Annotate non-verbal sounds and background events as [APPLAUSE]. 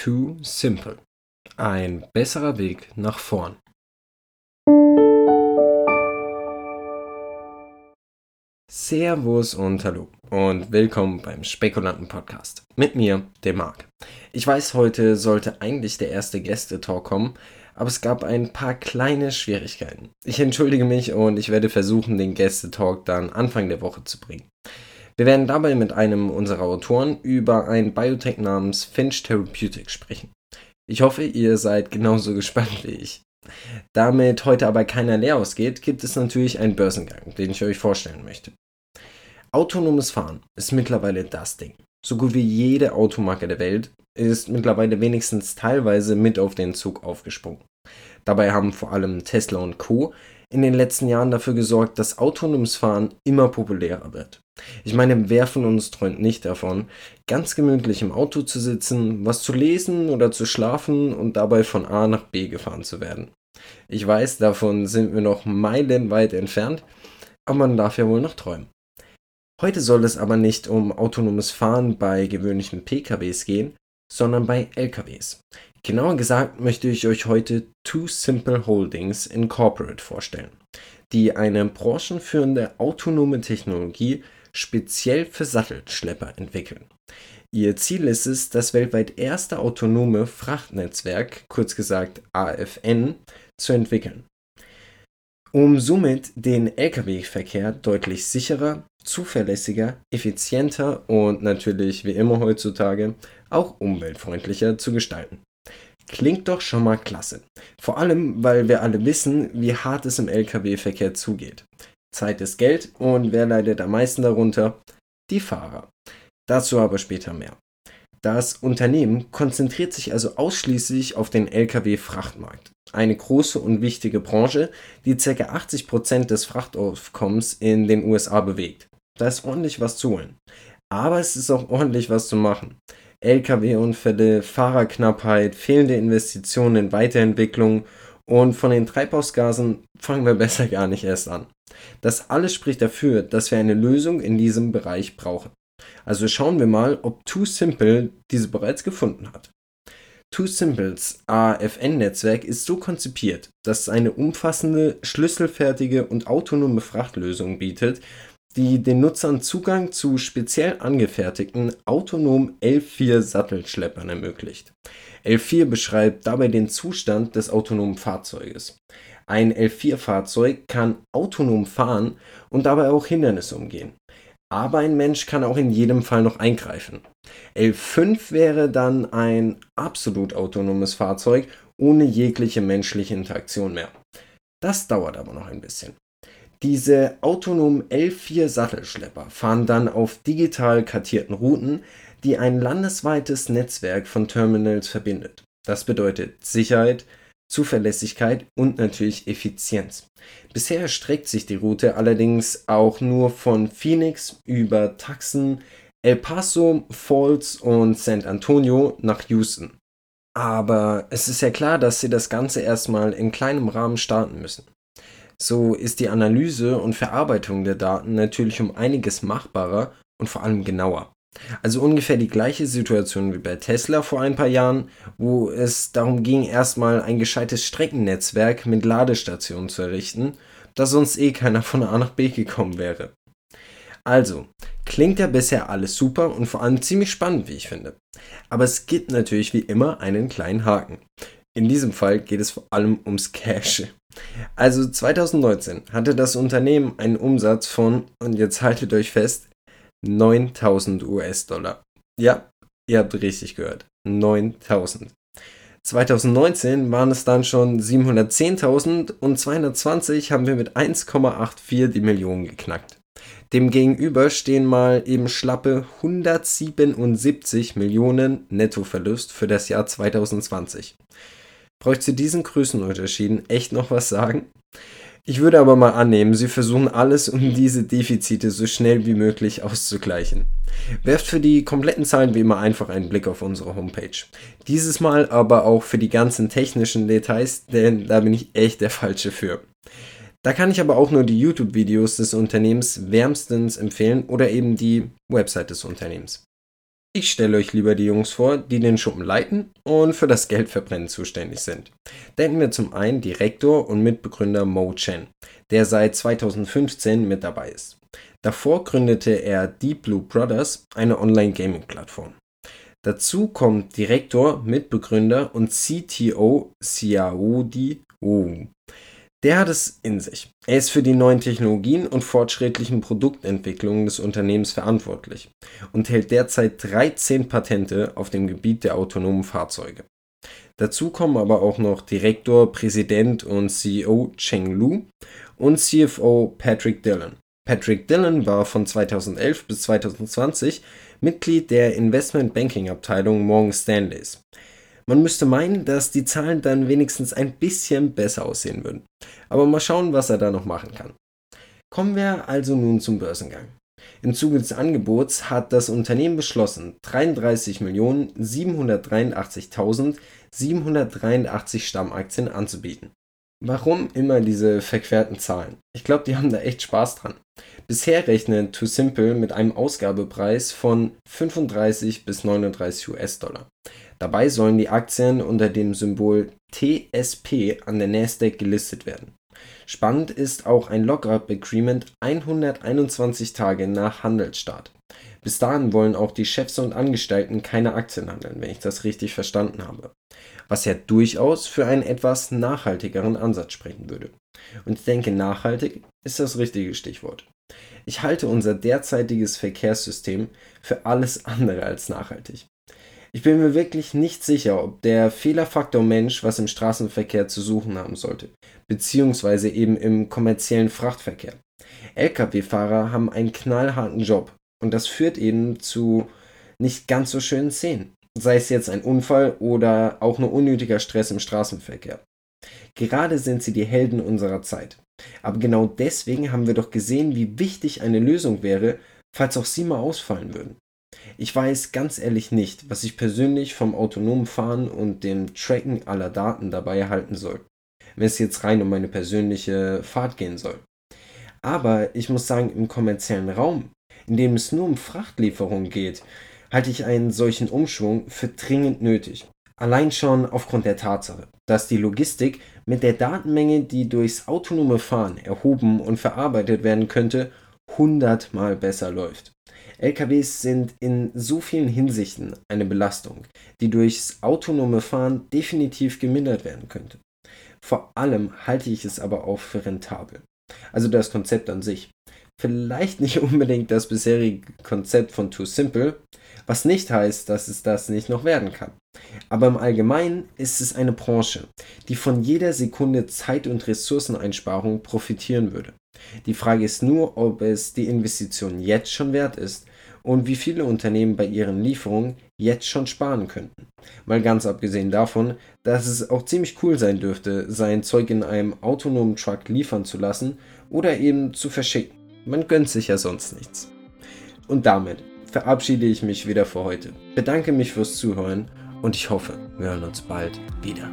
Too Simple. Ein besserer Weg nach vorn. Servus und hallo und willkommen beim Spekulanten Podcast mit mir, dem Marc. Ich weiß, heute sollte eigentlich der erste Gästetalk kommen, aber es gab ein paar kleine Schwierigkeiten. Ich entschuldige mich und ich werde versuchen, den Gästetalk dann Anfang der Woche zu bringen. Wir werden dabei mit einem unserer Autoren über ein Biotech namens Finch Therapeutics sprechen. Ich hoffe, ihr seid genauso [LAUGHS] gespannt wie ich. Damit heute aber keiner leer ausgeht, gibt es natürlich einen Börsengang, den ich euch vorstellen möchte. Autonomes Fahren ist mittlerweile das Ding. So gut wie jede Automarke der Welt ist mittlerweile wenigstens teilweise mit auf den Zug aufgesprungen. Dabei haben vor allem Tesla und Co. in den letzten Jahren dafür gesorgt, dass autonomes Fahren immer populärer wird. Ich meine, wer von uns träumt nicht davon, ganz gemütlich im Auto zu sitzen, was zu lesen oder zu schlafen und dabei von A nach B gefahren zu werden. Ich weiß, davon sind wir noch meilenweit entfernt, aber man darf ja wohl noch träumen. Heute soll es aber nicht um autonomes Fahren bei gewöhnlichen PKWs gehen, sondern bei LKWs. Genauer gesagt möchte ich euch heute Too Simple Holdings Incorporate vorstellen, die eine branchenführende autonome Technologie speziell für Sattelschlepper entwickeln. Ihr Ziel ist es, das weltweit erste autonome Frachtnetzwerk, kurz gesagt AFN, zu entwickeln, um somit den Lkw-Verkehr deutlich sicherer, zuverlässiger, effizienter und natürlich wie immer heutzutage auch umweltfreundlicher zu gestalten. Klingt doch schon mal klasse. Vor allem, weil wir alle wissen, wie hart es im Lkw-Verkehr zugeht. Zeit ist Geld und wer leidet am meisten darunter? Die Fahrer. Dazu aber später mehr. Das Unternehmen konzentriert sich also ausschließlich auf den Lkw-Frachtmarkt. Eine große und wichtige Branche, die ca. 80% des Frachtaufkommens in den USA bewegt. Da ist ordentlich was zu holen. Aber es ist auch ordentlich was zu machen. Lkw-Unfälle, Fahrerknappheit, fehlende Investitionen in Weiterentwicklung und von den Treibhausgasen fangen wir [LAUGHS] besser gar nicht erst an. Das alles spricht dafür, dass wir eine Lösung in diesem Bereich brauchen. Also schauen wir mal, ob Too Simple diese bereits gefunden hat. Too Simples AFN-Netzwerk ist so konzipiert, dass es eine umfassende, schlüsselfertige und autonome Frachtlösung bietet, die den Nutzern Zugang zu speziell angefertigten autonomen L4-Sattelschleppern ermöglicht. L4 beschreibt dabei den Zustand des autonomen Fahrzeuges. Ein L4-Fahrzeug kann autonom fahren und dabei auch Hindernisse umgehen. Aber ein Mensch kann auch in jedem Fall noch eingreifen. L5 wäre dann ein absolut autonomes Fahrzeug ohne jegliche menschliche Interaktion mehr. Das dauert aber noch ein bisschen. Diese autonomen L4 Sattelschlepper fahren dann auf digital kartierten Routen, die ein landesweites Netzwerk von Terminals verbindet. Das bedeutet Sicherheit, Zuverlässigkeit und natürlich Effizienz. Bisher erstreckt sich die Route allerdings auch nur von Phoenix über Tucson, El Paso, Falls und San Antonio nach Houston. Aber es ist ja klar, dass sie das Ganze erstmal in kleinem Rahmen starten müssen. So ist die Analyse und Verarbeitung der Daten natürlich um einiges machbarer und vor allem genauer. Also ungefähr die gleiche Situation wie bei Tesla vor ein paar Jahren, wo es darum ging, erstmal ein gescheites Streckennetzwerk mit Ladestationen zu errichten, da sonst eh keiner von A nach B gekommen wäre. Also, klingt ja bisher alles super und vor allem ziemlich spannend, wie ich finde. Aber es gibt natürlich wie immer einen kleinen Haken. In diesem Fall geht es vor allem ums Cash. Also 2019 hatte das Unternehmen einen Umsatz von, und jetzt haltet euch fest, 9000 US-Dollar. Ja, ihr habt richtig gehört. 9000. 2019 waren es dann schon 710.000 und 220 haben wir mit 1,84 die Millionen geknackt. Demgegenüber stehen mal eben schlappe 177 Millionen Nettoverlust für das Jahr 2020. Brauche ich zu diesen Größenunterschieden echt noch was sagen? Ich würde aber mal annehmen, sie versuchen alles, um diese Defizite so schnell wie möglich auszugleichen. Werft für die kompletten Zahlen wie immer einfach einen Blick auf unsere Homepage. Dieses Mal aber auch für die ganzen technischen Details, denn da bin ich echt der Falsche für. Da kann ich aber auch nur die YouTube-Videos des Unternehmens wärmstens empfehlen oder eben die Website des Unternehmens. Ich stelle euch lieber die Jungs vor, die den Schuppen leiten und für das Geldverbrennen zuständig sind. Denken wir zum einen Direktor und Mitbegründer Mo Chen, der seit 2015 mit dabei ist. Davor gründete er Deep Blue Brothers, eine Online-Gaming-Plattform. Dazu kommt Direktor, Mitbegründer und CTO Xiaodi Wu. Der hat es in sich. Er ist für die neuen Technologien und fortschrittlichen Produktentwicklungen des Unternehmens verantwortlich und hält derzeit 13 Patente auf dem Gebiet der autonomen Fahrzeuge. Dazu kommen aber auch noch Direktor, Präsident und CEO Cheng Lu und CFO Patrick Dillon. Patrick Dillon war von 2011 bis 2020 Mitglied der Investment Banking Abteilung Morgan Stanleys. Man müsste meinen, dass die Zahlen dann wenigstens ein bisschen besser aussehen würden. Aber mal schauen, was er da noch machen kann. Kommen wir also nun zum Börsengang. Im Zuge des Angebots hat das Unternehmen beschlossen, 33.783.783 Stammaktien anzubieten. Warum immer diese verquerten Zahlen? Ich glaube, die haben da echt Spaß dran. Bisher rechnet Too Simple mit einem Ausgabepreis von 35 bis 39 US-Dollar. Dabei sollen die Aktien unter dem Symbol TSP an der Nasdaq gelistet werden. Spannend ist auch ein Lockup Agreement 121 Tage nach Handelsstart. Bis dahin wollen auch die Chefs und Angestellten keine Aktien handeln, wenn ich das richtig verstanden habe. Was ja durchaus für einen etwas nachhaltigeren Ansatz sprechen würde. Und ich denke, nachhaltig ist das richtige Stichwort. Ich halte unser derzeitiges Verkehrssystem für alles andere als nachhaltig. Ich bin mir wirklich nicht sicher, ob der Fehlerfaktor Mensch was im Straßenverkehr zu suchen haben sollte, beziehungsweise eben im kommerziellen Frachtverkehr. Lkw-Fahrer haben einen knallharten Job und das führt eben zu nicht ganz so schönen Szenen, sei es jetzt ein Unfall oder auch nur unnötiger Stress im Straßenverkehr. Gerade sind sie die Helden unserer Zeit. Aber genau deswegen haben wir doch gesehen, wie wichtig eine Lösung wäre, falls auch sie mal ausfallen würden. Ich weiß ganz ehrlich nicht, was ich persönlich vom autonomen Fahren und dem Tracken aller Daten dabei halten soll, wenn es jetzt rein um meine persönliche Fahrt gehen soll. Aber ich muss sagen, im kommerziellen Raum, in dem es nur um Frachtlieferungen geht, halte ich einen solchen Umschwung für dringend nötig. Allein schon aufgrund der Tatsache, dass die Logistik mit der Datenmenge, die durchs autonome Fahren erhoben und verarbeitet werden könnte, hundertmal besser läuft. LKWs sind in so vielen Hinsichten eine Belastung, die durchs autonome Fahren definitiv gemindert werden könnte. Vor allem halte ich es aber auch für rentabel. Also das Konzept an sich. Vielleicht nicht [LAUGHS] unbedingt das bisherige Konzept von Too Simple, was nicht heißt, dass es das nicht noch werden kann. Aber im Allgemeinen ist es eine Branche, die von jeder Sekunde Zeit- und Ressourceneinsparung profitieren würde. Die Frage ist nur, ob es die Investition jetzt schon wert ist und wie viele Unternehmen bei ihren Lieferungen jetzt schon sparen könnten. Mal ganz abgesehen davon, dass es auch ziemlich cool sein dürfte, sein Zeug in einem autonomen Truck liefern zu lassen oder eben zu verschicken. Man gönnt sich ja sonst nichts. Und damit verabschiede ich mich wieder für heute. Bedanke mich fürs Zuhören und ich hoffe, wir hören uns bald wieder.